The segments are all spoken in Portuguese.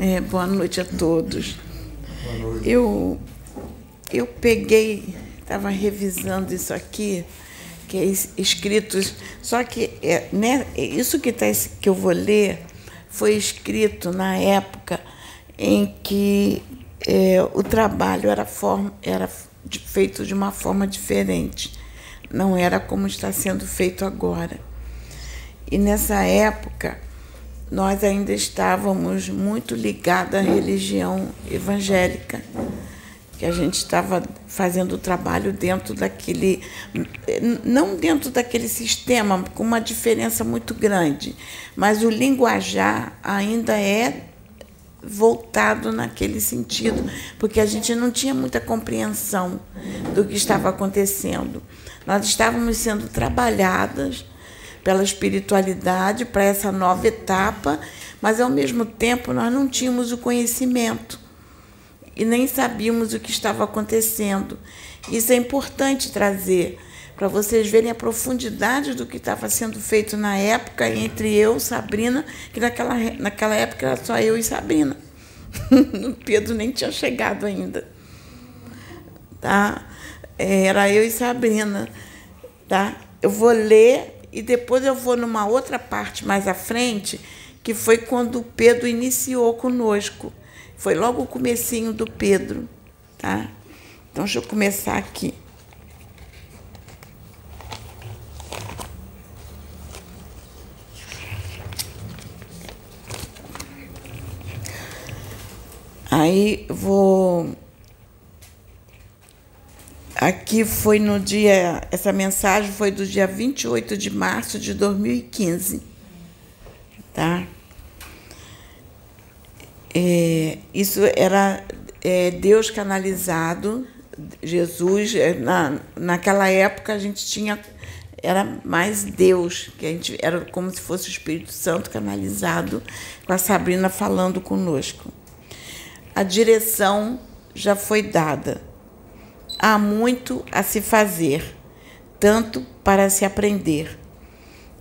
É, boa noite a todos. Boa noite. Eu, eu peguei, estava revisando isso aqui, que é escrito. Só que é, né, isso que, tá, que eu vou ler foi escrito na época em que é, o trabalho era, forma, era feito de uma forma diferente. Não era como está sendo feito agora. E nessa época, nós ainda estávamos muito ligados à religião evangélica, que a gente estava fazendo o trabalho dentro daquele, não dentro daquele sistema, com uma diferença muito grande, mas o linguajar ainda é voltado naquele sentido, porque a gente não tinha muita compreensão do que estava acontecendo. Nós estávamos sendo trabalhadas pela espiritualidade para essa nova etapa, mas ao mesmo tempo nós não tínhamos o conhecimento e nem sabíamos o que estava acontecendo. Isso é importante trazer para vocês verem a profundidade do que estava sendo feito na época entre eu, Sabrina, que naquela, naquela época era só eu e Sabrina. o Pedro nem tinha chegado ainda. Tá? Era eu e Sabrina. Tá? Eu vou ler e depois eu vou numa outra parte mais à frente, que foi quando o Pedro iniciou conosco. Foi logo o comecinho do Pedro, tá? Então deixa eu começar aqui. Aí vou Aqui foi no dia, essa mensagem foi do dia 28 de março de 2015. Tá? É, isso era é, Deus canalizado, Jesus, é, na, naquela época a gente tinha, era mais Deus, que a gente era como se fosse o Espírito Santo canalizado, com a Sabrina falando conosco. A direção já foi dada há muito a se fazer, tanto para se aprender.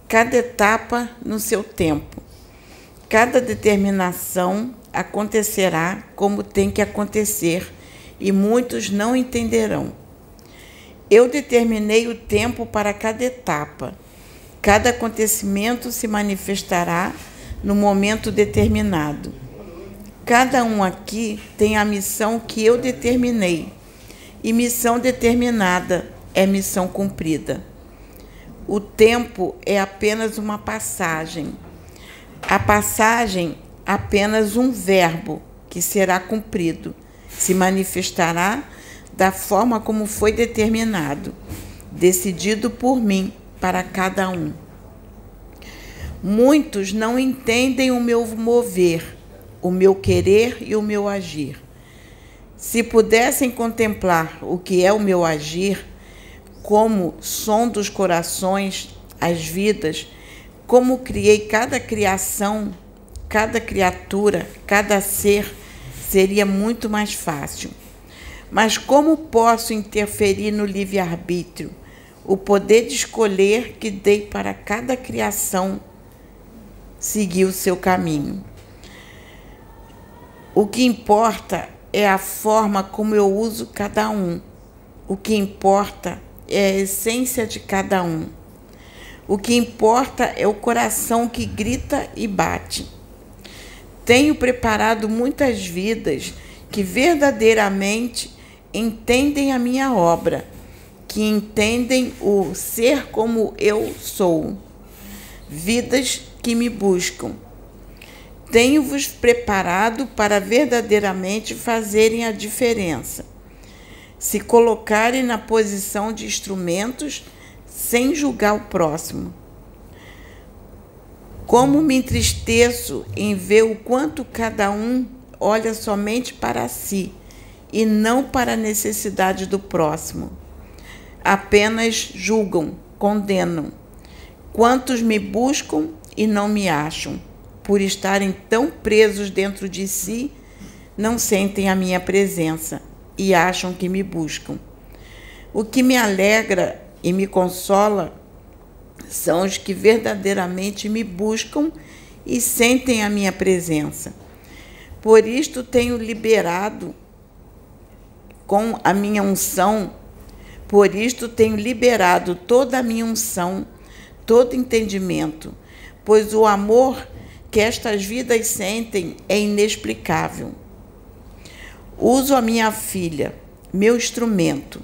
Cada etapa no seu tempo. Cada determinação acontecerá como tem que acontecer e muitos não entenderão. Eu determinei o tempo para cada etapa. Cada acontecimento se manifestará no momento determinado. Cada um aqui tem a missão que eu determinei e missão determinada é missão cumprida. O tempo é apenas uma passagem. A passagem apenas um verbo que será cumprido, se manifestará da forma como foi determinado, decidido por mim para cada um. Muitos não entendem o meu mover, o meu querer e o meu agir. Se pudessem contemplar o que é o meu agir, como som dos corações, as vidas, como criei cada criação, cada criatura, cada ser, seria muito mais fácil. Mas como posso interferir no livre-arbítrio, o poder de escolher que dei para cada criação seguir o seu caminho? O que importa é a forma como eu uso cada um. O que importa é a essência de cada um. O que importa é o coração que grita e bate. Tenho preparado muitas vidas que verdadeiramente entendem a minha obra, que entendem o ser como eu sou. Vidas que me buscam tenho-vos preparado para verdadeiramente fazerem a diferença. Se colocarem na posição de instrumentos sem julgar o próximo. Como me entristeço em ver o quanto cada um olha somente para si e não para a necessidade do próximo. Apenas julgam, condenam. Quantos me buscam e não me acham por estarem tão presos dentro de si, não sentem a minha presença e acham que me buscam. O que me alegra e me consola são os que verdadeiramente me buscam e sentem a minha presença. Por isto tenho liberado com a minha unção, por isto tenho liberado toda a minha unção, todo entendimento, pois o amor que estas vidas sentem é inexplicável. Uso a minha filha, meu instrumento.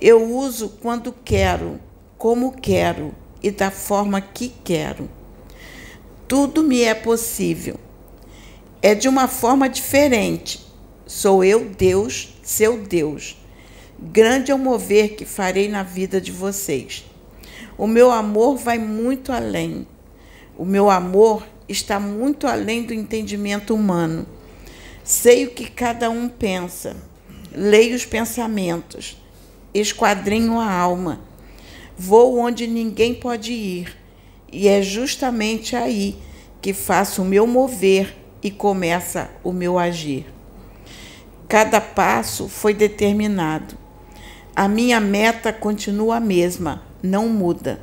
Eu uso quando quero, como quero e da forma que quero. Tudo me é possível. É de uma forma diferente. Sou eu, Deus, seu Deus. Grande é o mover que farei na vida de vocês. O meu amor vai muito além. O meu amor está muito além do entendimento humano. Sei o que cada um pensa, leio os pensamentos, esquadrinho a alma, vou onde ninguém pode ir, e é justamente aí que faço o meu mover e começa o meu agir. Cada passo foi determinado. A minha meta continua a mesma, não muda.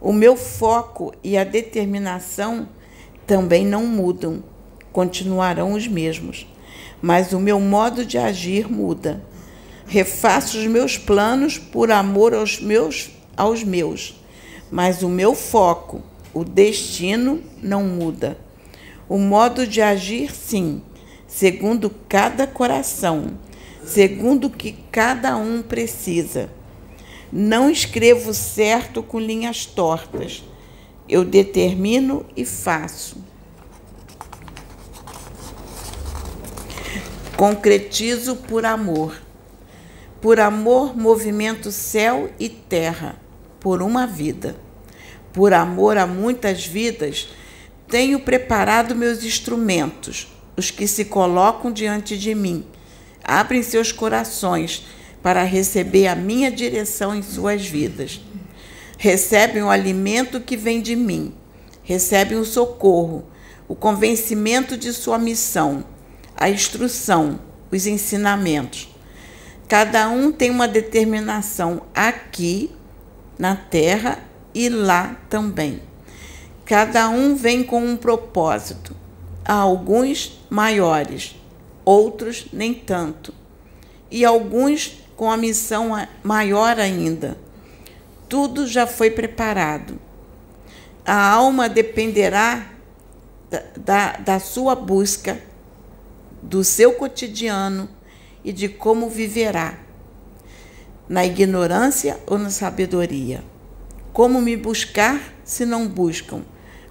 O meu foco e a determinação também não mudam continuarão os mesmos, mas o meu modo de agir muda. Refaço os meus planos por amor aos meus, aos meus, mas o meu foco, o destino não muda. O modo de agir, sim, segundo cada coração, segundo o que cada um precisa. Não escrevo certo com linhas tortas. Eu determino e faço. Concretizo por amor. Por amor, movimento céu e terra, por uma vida. Por amor a muitas vidas, tenho preparado meus instrumentos, os que se colocam diante de mim. Abrem seus corações para receber a minha direção em suas vidas. Recebem o alimento que vem de mim, recebem o socorro, o convencimento de sua missão a instrução, os ensinamentos. Cada um tem uma determinação aqui na terra e lá também. Cada um vem com um propósito. Há alguns maiores, outros nem tanto. E alguns com a missão maior ainda. Tudo já foi preparado. A alma dependerá da, da, da sua busca do seu cotidiano e de como viverá, na ignorância ou na sabedoria. Como me buscar se não buscam?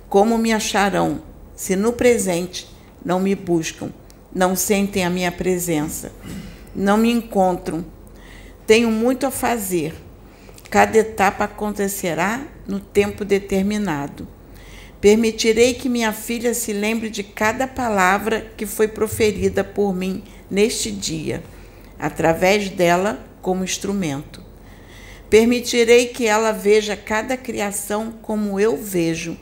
Como me acharão se no presente não me buscam, não sentem a minha presença, não me encontram? Tenho muito a fazer. Cada etapa acontecerá no tempo determinado. Permitirei que minha filha se lembre de cada palavra que foi proferida por mim neste dia, através dela como instrumento. Permitirei que ela veja cada criação como eu vejo,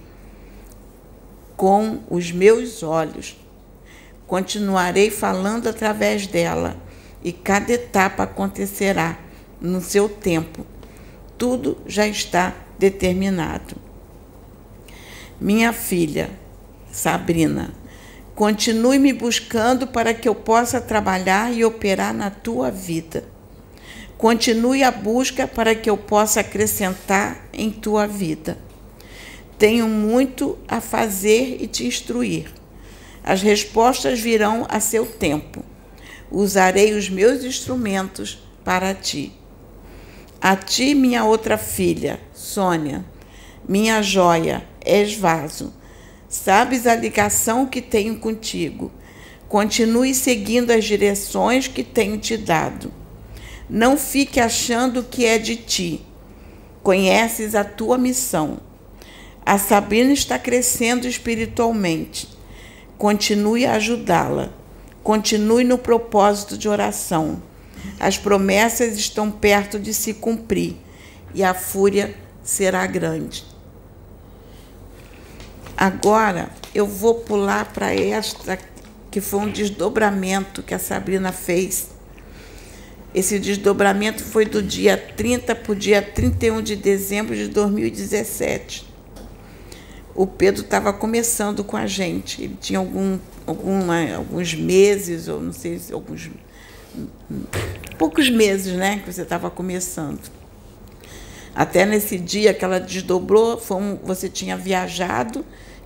com os meus olhos. Continuarei falando através dela e cada etapa acontecerá no seu tempo. Tudo já está determinado. Minha filha, Sabrina, continue me buscando para que eu possa trabalhar e operar na tua vida. Continue a busca para que eu possa acrescentar em tua vida. Tenho muito a fazer e te instruir. As respostas virão a seu tempo. Usarei os meus instrumentos para ti. A ti, minha outra filha, Sônia, minha joia, és vaso. Sabes a ligação que tenho contigo. Continue seguindo as direções que tenho te dado. Não fique achando que é de ti. Conheces a tua missão. A Sabrina está crescendo espiritualmente. Continue a ajudá-la. Continue no propósito de oração. As promessas estão perto de se cumprir e a fúria será grande. Agora eu vou pular para esta, que foi um desdobramento que a Sabrina fez. Esse desdobramento foi do dia 30 para o dia 31 de dezembro de 2017. o Pedro estava começando com a gente. Ele tinha algum, alguma, alguns meses, ou não sei, alguns poucos meses, né, que você estava começando. Até nesse dia que ela desdobrou, um, você tinha viajado,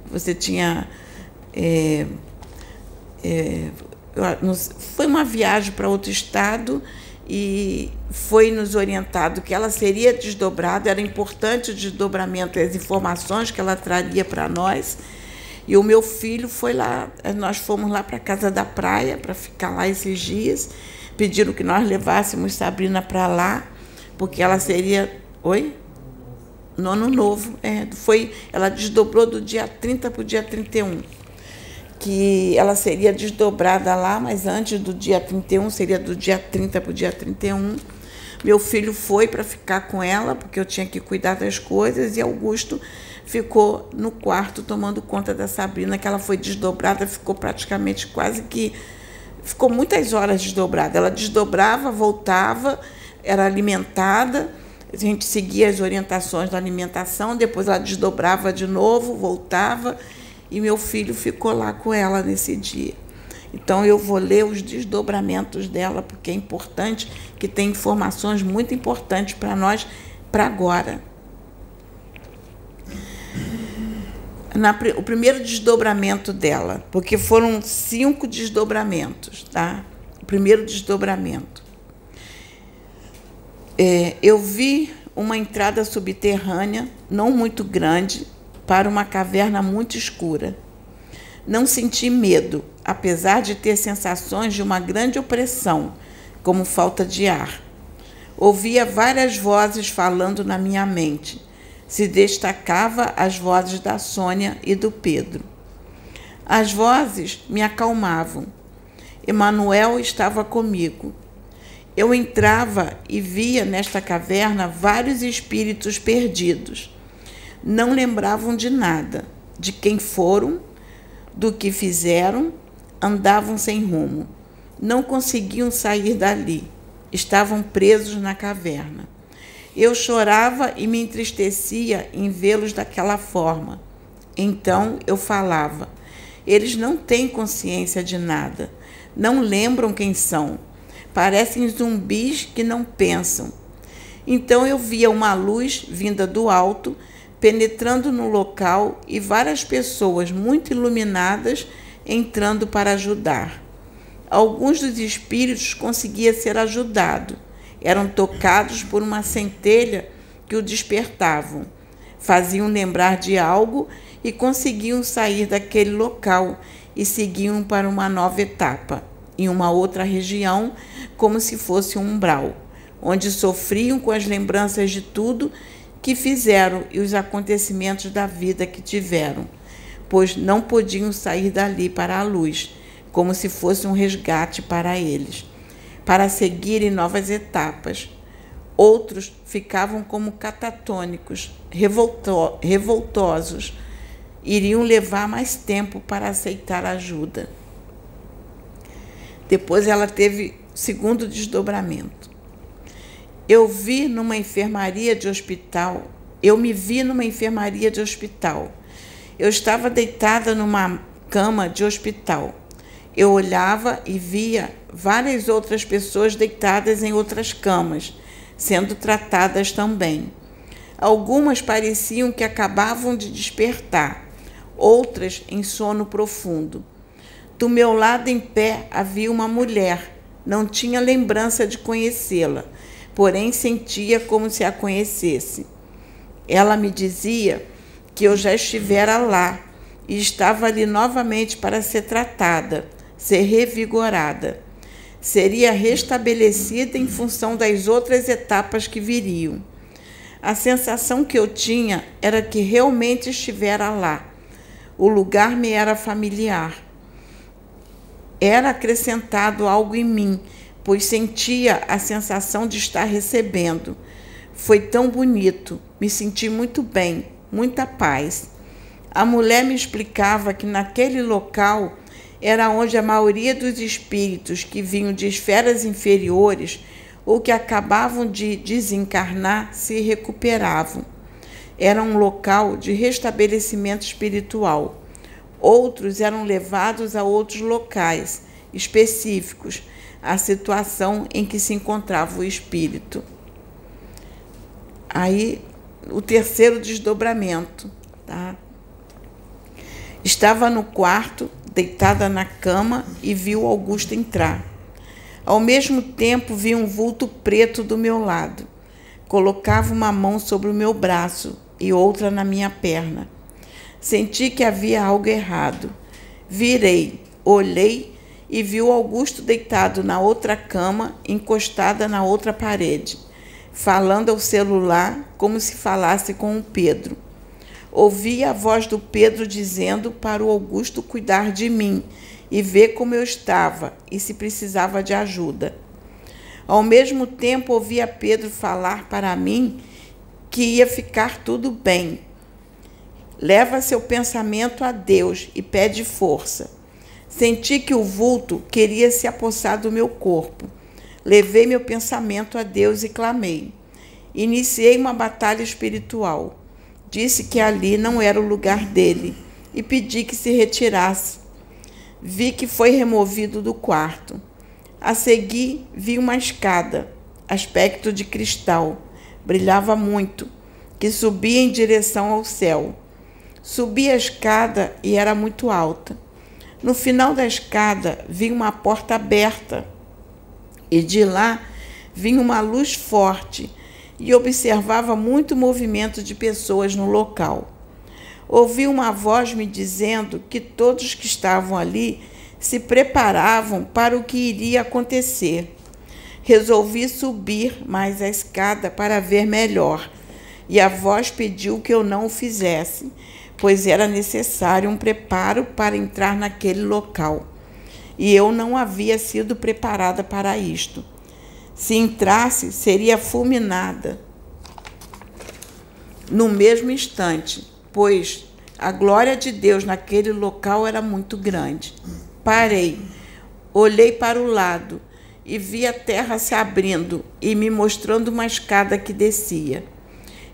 você tinha. É, é, foi uma viagem para outro estado e foi nos orientado que ela seria desdobrada, era importante o desdobramento, as informações que ela traria para nós. E o meu filho foi lá, nós fomos lá para a casa da praia para ficar lá esses dias. Pediram que nós levássemos Sabrina para lá, porque ela seria. Oi? No ano novo. É, foi, ela desdobrou do dia 30 para o dia 31 que ela seria desdobrada lá, mas antes do dia 31, seria do dia 30 para o dia 31. Meu filho foi para ficar com ela, porque eu tinha que cuidar das coisas, e Augusto ficou no quarto tomando conta da Sabrina, que ela foi desdobrada, ficou praticamente quase que. Ficou muitas horas desdobrada. Ela desdobrava, voltava, era alimentada, a gente seguia as orientações da alimentação, depois ela desdobrava de novo, voltava e meu filho ficou lá com ela nesse dia. Então eu vou ler os desdobramentos dela, porque é importante, que tem informações muito importantes para nós para agora. Na, o primeiro desdobramento dela, porque foram cinco desdobramentos, tá? O primeiro desdobramento. É, eu vi uma entrada subterrânea, não muito grande, para uma caverna muito escura. Não senti medo, apesar de ter sensações de uma grande opressão, como falta de ar. Ouvia várias vozes falando na minha mente. Se destacava as vozes da Sônia e do Pedro. As vozes me acalmavam. Emanuel estava comigo. Eu entrava e via nesta caverna vários espíritos perdidos não lembravam de nada, de quem foram, do que fizeram, andavam sem rumo. Não conseguiam sair dali, estavam presos na caverna. Eu chorava e me entristecia em vê-los daquela forma. Então eu falava: eles não têm consciência de nada, não lembram quem são, parecem zumbis que não pensam. Então eu via uma luz vinda do alto penetrando no local e várias pessoas muito iluminadas entrando para ajudar. Alguns dos espíritos conseguiam ser ajudados, eram tocados por uma centelha que o despertavam, faziam lembrar de algo e conseguiam sair daquele local e seguiam para uma nova etapa, em uma outra região, como se fosse um umbral, onde sofriam com as lembranças de tudo que fizeram e os acontecimentos da vida que tiveram, pois não podiam sair dali para a luz, como se fosse um resgate para eles, para seguirem novas etapas. Outros ficavam como catatônicos, revolto revoltosos, iriam levar mais tempo para aceitar ajuda. Depois ela teve segundo desdobramento. Eu vi numa enfermaria de hospital, eu me vi numa enfermaria de hospital. Eu estava deitada numa cama de hospital. Eu olhava e via várias outras pessoas deitadas em outras camas, sendo tratadas também. Algumas pareciam que acabavam de despertar, outras em sono profundo. Do meu lado em pé havia uma mulher, não tinha lembrança de conhecê-la porém sentia como se a conhecesse. Ela me dizia que eu já estivera lá e estava ali novamente para ser tratada, ser revigorada. Seria restabelecida em função das outras etapas que viriam. A sensação que eu tinha era que realmente estivera lá. O lugar me era familiar. Era acrescentado algo em mim pois sentia a sensação de estar recebendo. Foi tão bonito, me senti muito bem, muita paz. A mulher me explicava que naquele local era onde a maioria dos espíritos que vinham de esferas inferiores ou que acabavam de desencarnar se recuperavam. era um local de restabelecimento espiritual. Outros eram levados a outros locais específicos, a situação em que se encontrava o espírito. Aí, o terceiro desdobramento. Tá? Estava no quarto, deitada na cama, e viu Augusto entrar. Ao mesmo tempo, vi um vulto preto do meu lado. Colocava uma mão sobre o meu braço e outra na minha perna. Senti que havia algo errado. Virei, olhei e vi o Augusto deitado na outra cama, encostada na outra parede, falando ao celular como se falasse com o Pedro. Ouvi a voz do Pedro dizendo para o Augusto cuidar de mim e ver como eu estava e se precisava de ajuda. Ao mesmo tempo, ouvia Pedro falar para mim que ia ficar tudo bem. Leva seu pensamento a Deus e pede força. Senti que o vulto queria se apossar do meu corpo. Levei meu pensamento a Deus e clamei. Iniciei uma batalha espiritual. Disse que ali não era o lugar dele e pedi que se retirasse. Vi que foi removido do quarto. A seguir, vi uma escada, aspecto de cristal, brilhava muito, que subia em direção ao céu. Subi a escada e era muito alta. No final da escada vi uma porta aberta e de lá vinha uma luz forte e observava muito movimento de pessoas no local. Ouvi uma voz me dizendo que todos que estavam ali se preparavam para o que iria acontecer. Resolvi subir mais a escada para ver melhor, e a voz pediu que eu não o fizesse, pois era necessário um preparo para entrar naquele local. E eu não havia sido preparada para isto. Se entrasse, seria fulminada no mesmo instante, pois a glória de Deus naquele local era muito grande. Parei, olhei para o lado e vi a terra se abrindo e me mostrando uma escada que descia.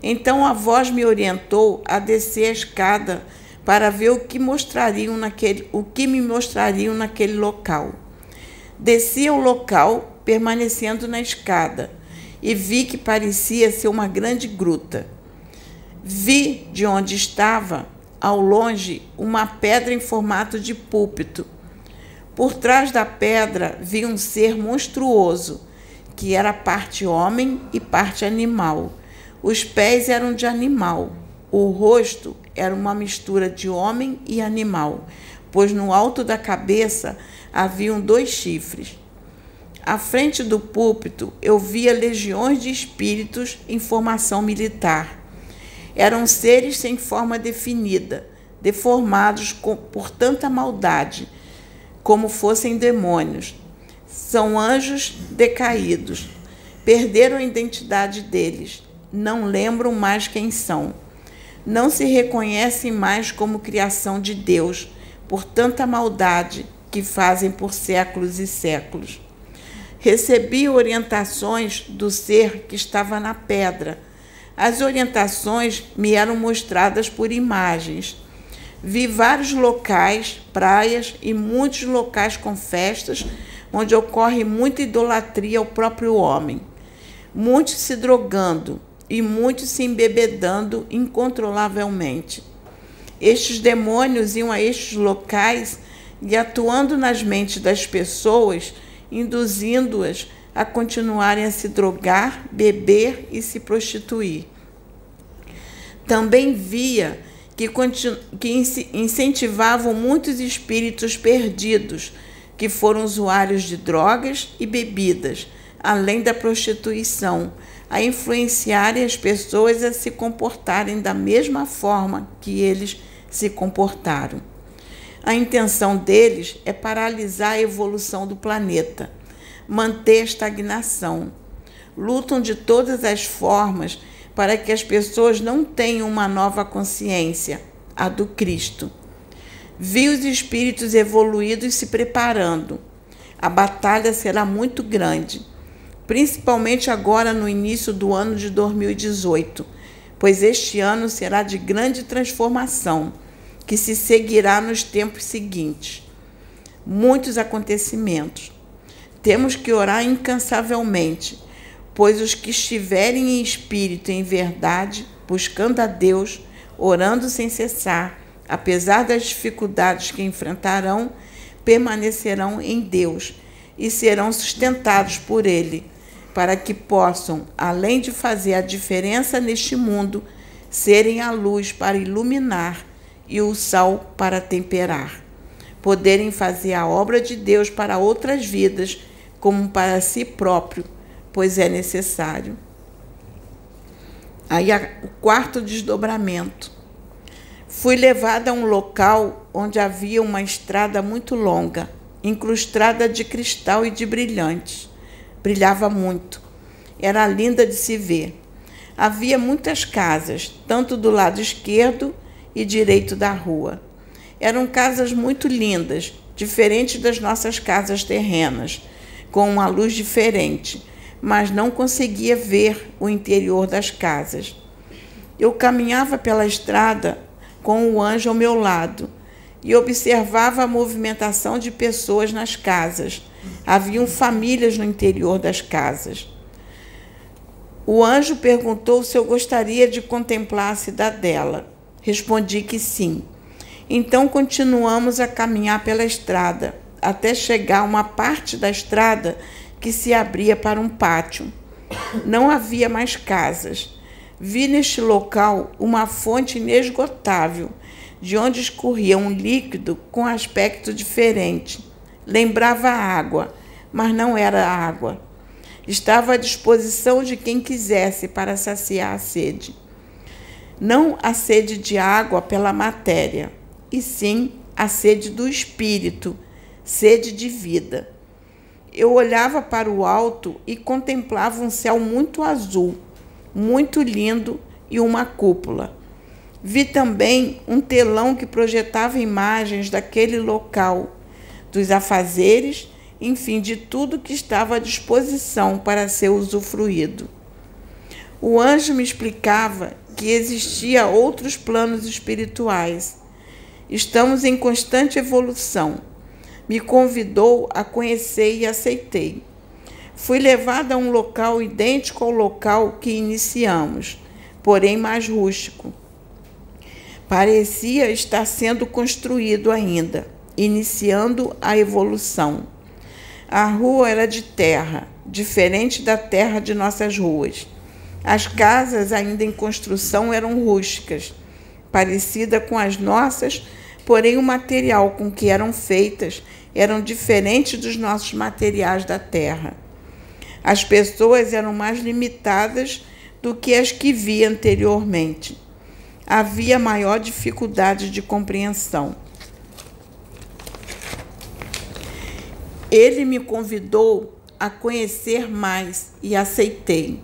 Então a voz me orientou a descer a escada para ver o que mostrariam naquele, o que me mostrariam naquele local. Desci ao local, permanecendo na escada, e vi que parecia ser uma grande gruta. Vi de onde estava, ao longe, uma pedra em formato de púlpito. Por trás da pedra vi um ser monstruoso, que era parte homem e parte animal os pés eram de animal, o rosto era uma mistura de homem e animal, pois no alto da cabeça haviam dois chifres. À frente do púlpito eu via legiões de espíritos em formação militar. Eram seres sem forma definida, deformados por tanta maldade, como fossem demônios. São anjos decaídos. Perderam a identidade deles não lembram mais quem são. Não se reconhecem mais como criação de Deus por tanta maldade que fazem por séculos e séculos. Recebi orientações do ser que estava na pedra. As orientações me eram mostradas por imagens. Vi vários locais, praias e muitos locais com festas onde ocorre muita idolatria ao próprio homem. Muitos se drogando, e muitos se embebedando incontrolavelmente. Estes demônios iam a estes locais e atuando nas mentes das pessoas, induzindo-as a continuarem a se drogar, beber e se prostituir. Também via que, que incentivavam muitos espíritos perdidos, que foram usuários de drogas e bebidas, além da prostituição, a influenciarem as pessoas a se comportarem da mesma forma que eles se comportaram. A intenção deles é paralisar a evolução do planeta, manter a estagnação. Lutam de todas as formas para que as pessoas não tenham uma nova consciência, a do Cristo. Vi os espíritos evoluídos se preparando. A batalha será muito grande principalmente agora no início do ano de 2018, pois este ano será de grande transformação, que se seguirá nos tempos seguintes. Muitos acontecimentos. Temos que orar incansavelmente, pois os que estiverem em espírito e em verdade, buscando a Deus, orando sem cessar, apesar das dificuldades que enfrentarão, permanecerão em Deus e serão sustentados por Ele, para que possam, além de fazer a diferença neste mundo, serem a luz para iluminar e o sal para temperar. Poderem fazer a obra de Deus para outras vidas, como para si próprio, pois é necessário. Aí o quarto desdobramento. Fui levada a um local onde havia uma estrada muito longa, incrustada de cristal e de brilhantes. Brilhava muito. Era linda de se ver. Havia muitas casas, tanto do lado esquerdo e direito da rua. Eram casas muito lindas, diferentes das nossas casas terrenas, com uma luz diferente, mas não conseguia ver o interior das casas. Eu caminhava pela estrada com o anjo ao meu lado e observava a movimentação de pessoas nas casas. Haviam famílias no interior das casas. O anjo perguntou se eu gostaria de contemplar a cidadela. Respondi que sim. Então continuamos a caminhar pela estrada, até chegar a uma parte da estrada que se abria para um pátio. Não havia mais casas. Vi neste local uma fonte inesgotável, de onde escorria um líquido com aspecto diferente. Lembrava água, mas não era água. Estava à disposição de quem quisesse para saciar a sede. Não a sede de água pela matéria, e sim a sede do espírito, sede de vida. Eu olhava para o alto e contemplava um céu muito azul muito lindo e uma cúpula. Vi também um telão que projetava imagens daquele local, dos afazeres, enfim, de tudo que estava à disposição para ser usufruído. O anjo me explicava que existia outros planos espirituais. Estamos em constante evolução. Me convidou a conhecer e aceitei. Fui levada a um local idêntico ao local que iniciamos, porém mais rústico. Parecia estar sendo construído ainda, iniciando a evolução. A rua era de terra, diferente da terra de nossas ruas. As casas, ainda em construção, eram rústicas, parecida com as nossas, porém o material com que eram feitas eram diferentes dos nossos materiais da terra. As pessoas eram mais limitadas do que as que vi anteriormente. Havia maior dificuldade de compreensão. Ele me convidou a conhecer mais e aceitei.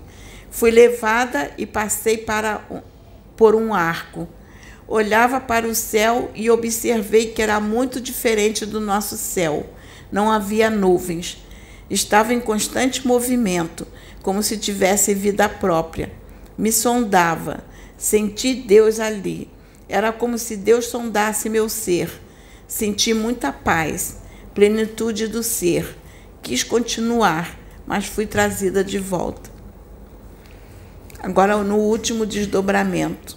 Fui levada e passei para, por um arco. Olhava para o céu e observei que era muito diferente do nosso céu. Não havia nuvens Estava em constante movimento, como se tivesse vida própria. Me sondava, senti Deus ali. Era como se Deus sondasse meu ser. Senti muita paz, plenitude do ser. Quis continuar, mas fui trazida de volta. Agora, no último desdobramento.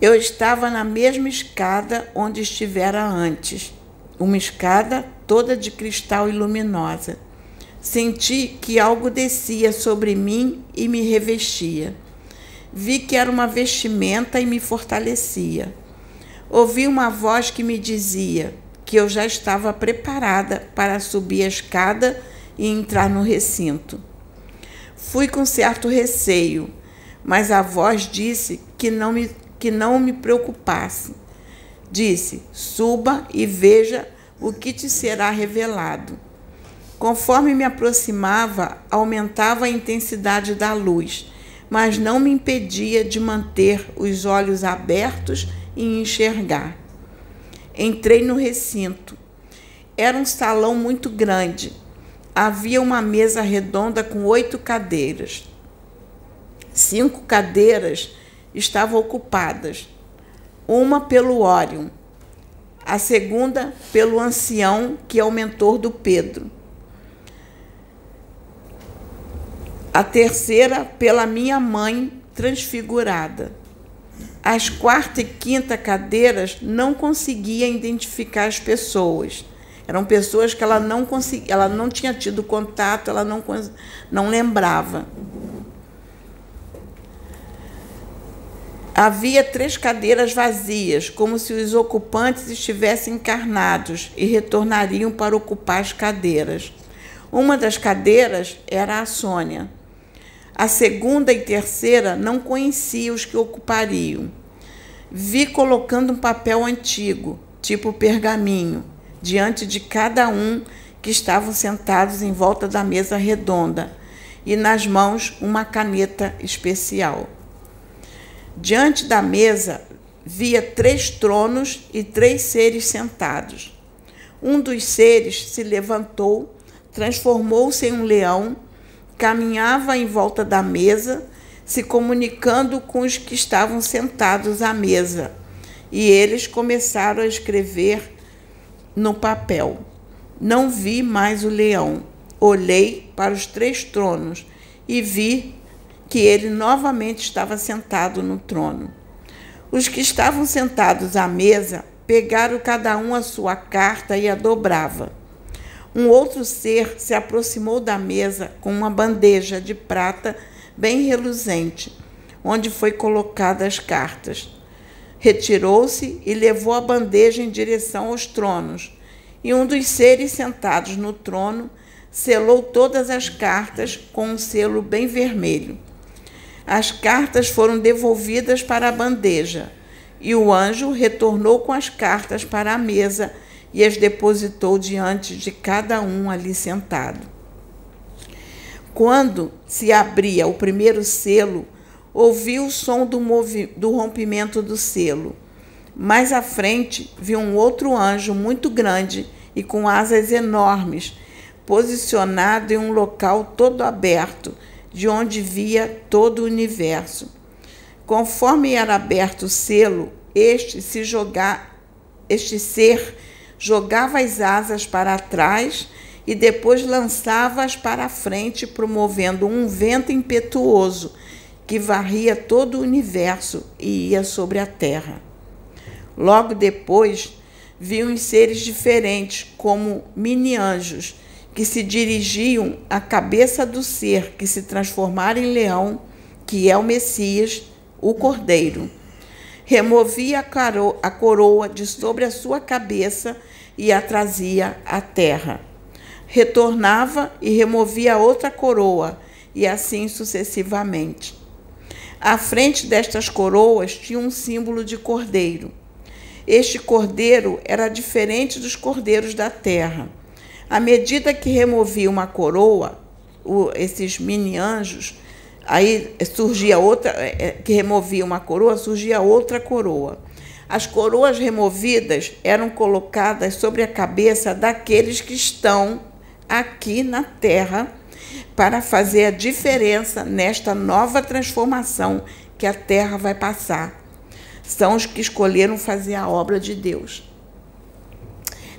Eu estava na mesma escada onde estivera antes, uma escada toda de cristal e luminosa. Senti que algo descia sobre mim e me revestia. Vi que era uma vestimenta e me fortalecia. Ouvi uma voz que me dizia que eu já estava preparada para subir a escada e entrar no recinto. Fui com certo receio, mas a voz disse que não me, que não me preocupasse. Disse: suba e veja o que te será revelado. Conforme me aproximava, aumentava a intensidade da luz, mas não me impedia de manter os olhos abertos e enxergar. Entrei no recinto. Era um salão muito grande. Havia uma mesa redonda com oito cadeiras. Cinco cadeiras estavam ocupadas, uma pelo Órion, a segunda pelo ancião, que é o mentor do Pedro, a terceira pela minha mãe transfigurada. As quarta e quinta cadeiras não conseguia identificar as pessoas. Eram pessoas que ela não conseguia, ela não tinha tido contato, ela não, não lembrava. Havia três cadeiras vazias, como se os ocupantes estivessem encarnados e retornariam para ocupar as cadeiras. Uma das cadeiras era a Sônia. A segunda e terceira não conhecia os que ocupariam. Vi colocando um papel antigo, tipo pergaminho, diante de cada um que estavam sentados em volta da mesa redonda e nas mãos uma caneta especial. Diante da mesa via três tronos e três seres sentados. Um dos seres se levantou, transformou-se em um leão, caminhava em volta da mesa, se comunicando com os que estavam sentados à mesa. E eles começaram a escrever no papel. Não vi mais o leão. Olhei para os três tronos e vi que ele novamente estava sentado no trono. Os que estavam sentados à mesa pegaram cada um a sua carta e a dobrava. Um outro ser se aproximou da mesa com uma bandeja de prata bem reluzente, onde foi colocada as cartas. Retirou-se e levou a bandeja em direção aos tronos. E um dos seres sentados no trono selou todas as cartas com um selo bem vermelho. As cartas foram devolvidas para a bandeja, e o anjo retornou com as cartas para a mesa e as depositou diante de cada um ali sentado. Quando se abria o primeiro selo, ouvi o som do, do rompimento do selo. Mais à frente, vi um outro anjo muito grande e com asas enormes, posicionado em um local todo aberto de onde via todo o universo. Conforme era aberto o selo, este se jogar, este ser jogava as asas para trás e depois lançava-as para a frente, promovendo um vento impetuoso que varria todo o universo e ia sobre a terra. Logo depois, vi uns seres diferentes, como mini-anjos, que se dirigiam à cabeça do ser que se transformara em leão, que é o Messias, o Cordeiro. Removia a coroa de sobre a sua cabeça e a trazia à terra. Retornava e removia outra coroa, e assim sucessivamente. À frente destas coroas tinha um símbolo de cordeiro. Este cordeiro era diferente dos cordeiros da terra à medida que removia uma coroa, esses mini anjos, aí surgia outra, é, é, que removia uma coroa, surgia outra coroa. As coroas removidas eram colocadas sobre a cabeça daqueles que estão aqui na terra para fazer a diferença nesta nova transformação que a terra vai passar. São os que escolheram fazer a obra de Deus.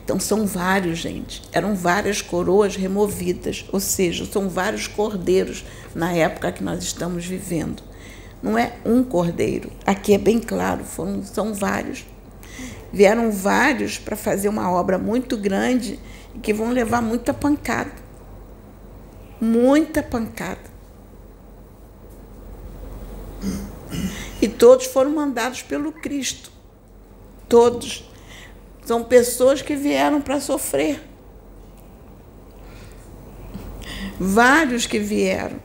Então são vários, gente. Eram várias coroas removidas, ou seja, são vários cordeiros na época que nós estamos vivendo. Não é um cordeiro. Aqui é bem claro, foram, são vários. Vieram vários para fazer uma obra muito grande e que vão levar muita pancada. Muita pancada. E todos foram mandados pelo Cristo. Todos são pessoas que vieram para sofrer. Vários que vieram.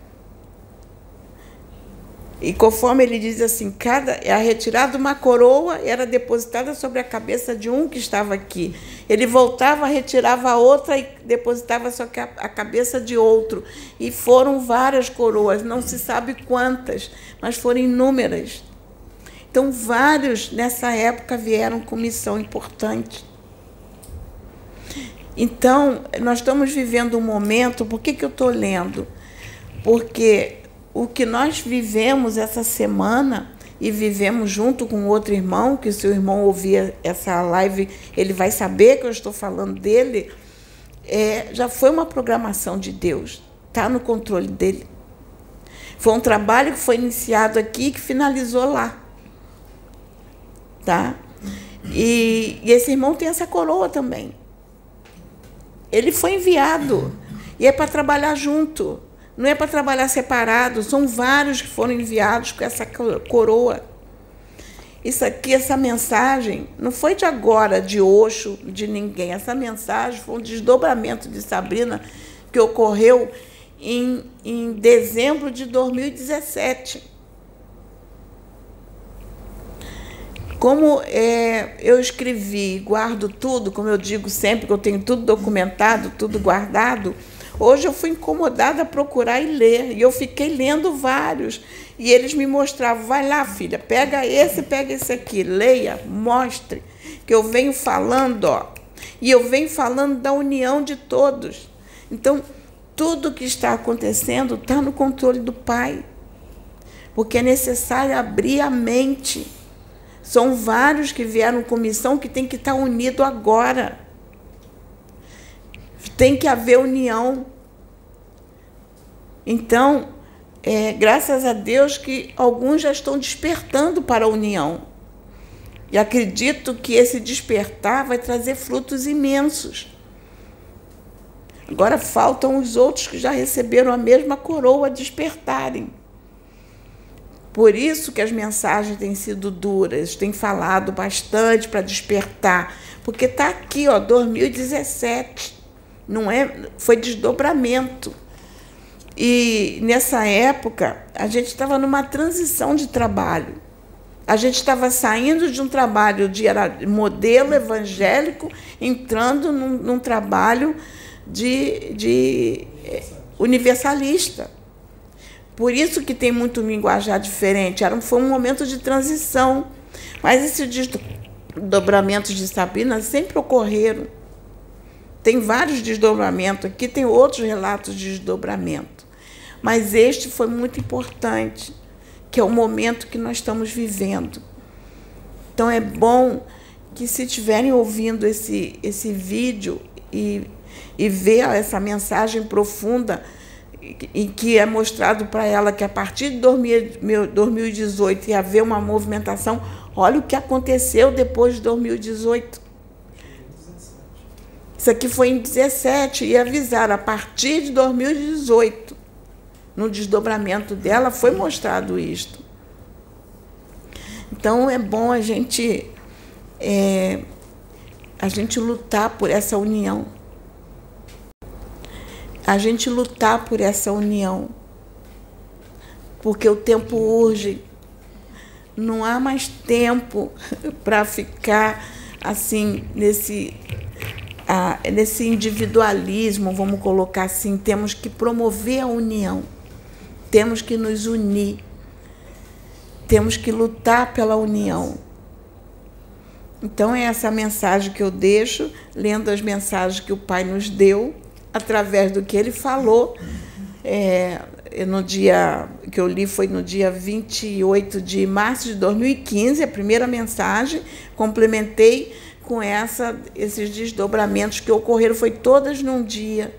E conforme ele diz assim, cada a retirada de uma coroa era depositada sobre a cabeça de um que estava aqui. Ele voltava, retirava a outra e depositava sobre a cabeça de outro. E foram várias coroas, não se sabe quantas, mas foram inúmeras. Então, vários nessa época vieram com missão importante. Então, nós estamos vivendo um momento, por que, que eu estou lendo? Porque o que nós vivemos essa semana e vivemos junto com outro irmão, que se o irmão ouvir essa live, ele vai saber que eu estou falando dele, é, já foi uma programação de Deus, está no controle dele. Foi um trabalho que foi iniciado aqui e que finalizou lá. Tá? E, e esse irmão tem essa coroa também. Ele foi enviado. E é para trabalhar junto. Não é para trabalhar separado. São vários que foram enviados com essa coroa. Isso aqui, essa mensagem, não foi de agora, de Oxo, de ninguém. Essa mensagem foi um desdobramento de Sabrina que ocorreu em, em dezembro de 2017. Como é, eu escrevi, guardo tudo, como eu digo sempre, que eu tenho tudo documentado, tudo guardado, hoje eu fui incomodada a procurar e ler. E eu fiquei lendo vários. E eles me mostravam, vai lá, filha, pega esse, pega esse aqui, leia, mostre, que eu venho falando, ó. E eu venho falando da união de todos. Então, tudo que está acontecendo está no controle do Pai. Porque é necessário abrir a mente são vários que vieram com missão que tem que estar unido agora. Tem que haver união. Então, é, graças a Deus que alguns já estão despertando para a união. E acredito que esse despertar vai trazer frutos imensos. Agora faltam os outros que já receberam a mesma coroa despertarem. Por isso que as mensagens têm sido duras, têm falado bastante para despertar, porque está aqui, ó, 2017, não é? Foi desdobramento. E nessa época a gente estava numa transição de trabalho. A gente estava saindo de um trabalho de modelo evangélico, entrando num, num trabalho de, de eh, universalista. Por isso que tem muito linguajar diferente. Era, foi um momento de transição. Mas esses desdobramentos de Sabina sempre ocorreram. Tem vários desdobramentos aqui, tem outros relatos de desdobramento. Mas este foi muito importante, que é o momento que nós estamos vivendo. Então é bom que se estiverem ouvindo esse, esse vídeo e, e ver essa mensagem profunda, em que é mostrado para ela que a partir de 2018 ia haver uma movimentação. Olha o que aconteceu depois de 2018. Isso aqui foi em 17 e avisaram a partir de 2018. No desdobramento dela foi mostrado isto. Então é bom a gente é, a gente lutar por essa união a gente lutar por essa união. Porque o tempo urge. Não há mais tempo para ficar assim nesse ah, nesse individualismo, vamos colocar assim, temos que promover a união. Temos que nos unir. Temos que lutar pela união. Então é essa mensagem que eu deixo, lendo as mensagens que o Pai nos deu através do que ele falou. É, no dia que eu li foi no dia 28 de março de 2015, a primeira mensagem, complementei com essa esses desdobramentos que ocorreram foi todas num dia,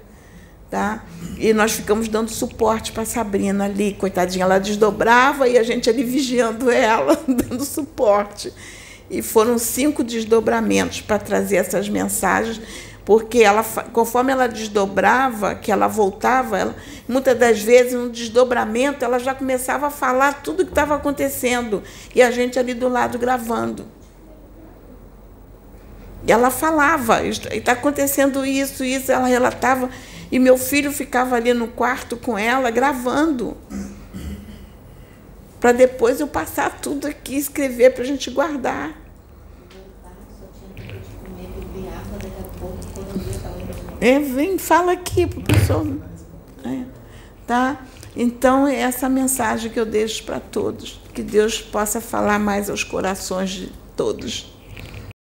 tá? E nós ficamos dando suporte para Sabrina ali, coitadinha, ela desdobrava e a gente ali vigiando ela, dando suporte. E foram cinco desdobramentos para trazer essas mensagens porque ela, conforme ela desdobrava, que ela voltava, ela, muitas das vezes no desdobramento ela já começava a falar tudo o que estava acontecendo e a gente ali do lado gravando. E ela falava, está acontecendo isso, isso, ela relatava, e meu filho ficava ali no quarto com ela gravando. Para depois eu passar tudo aqui, escrever para a gente guardar. É, vem, fala aqui para o pessoal. É, tá? Então, é essa mensagem que eu deixo para todos. Que Deus possa falar mais aos corações de todos.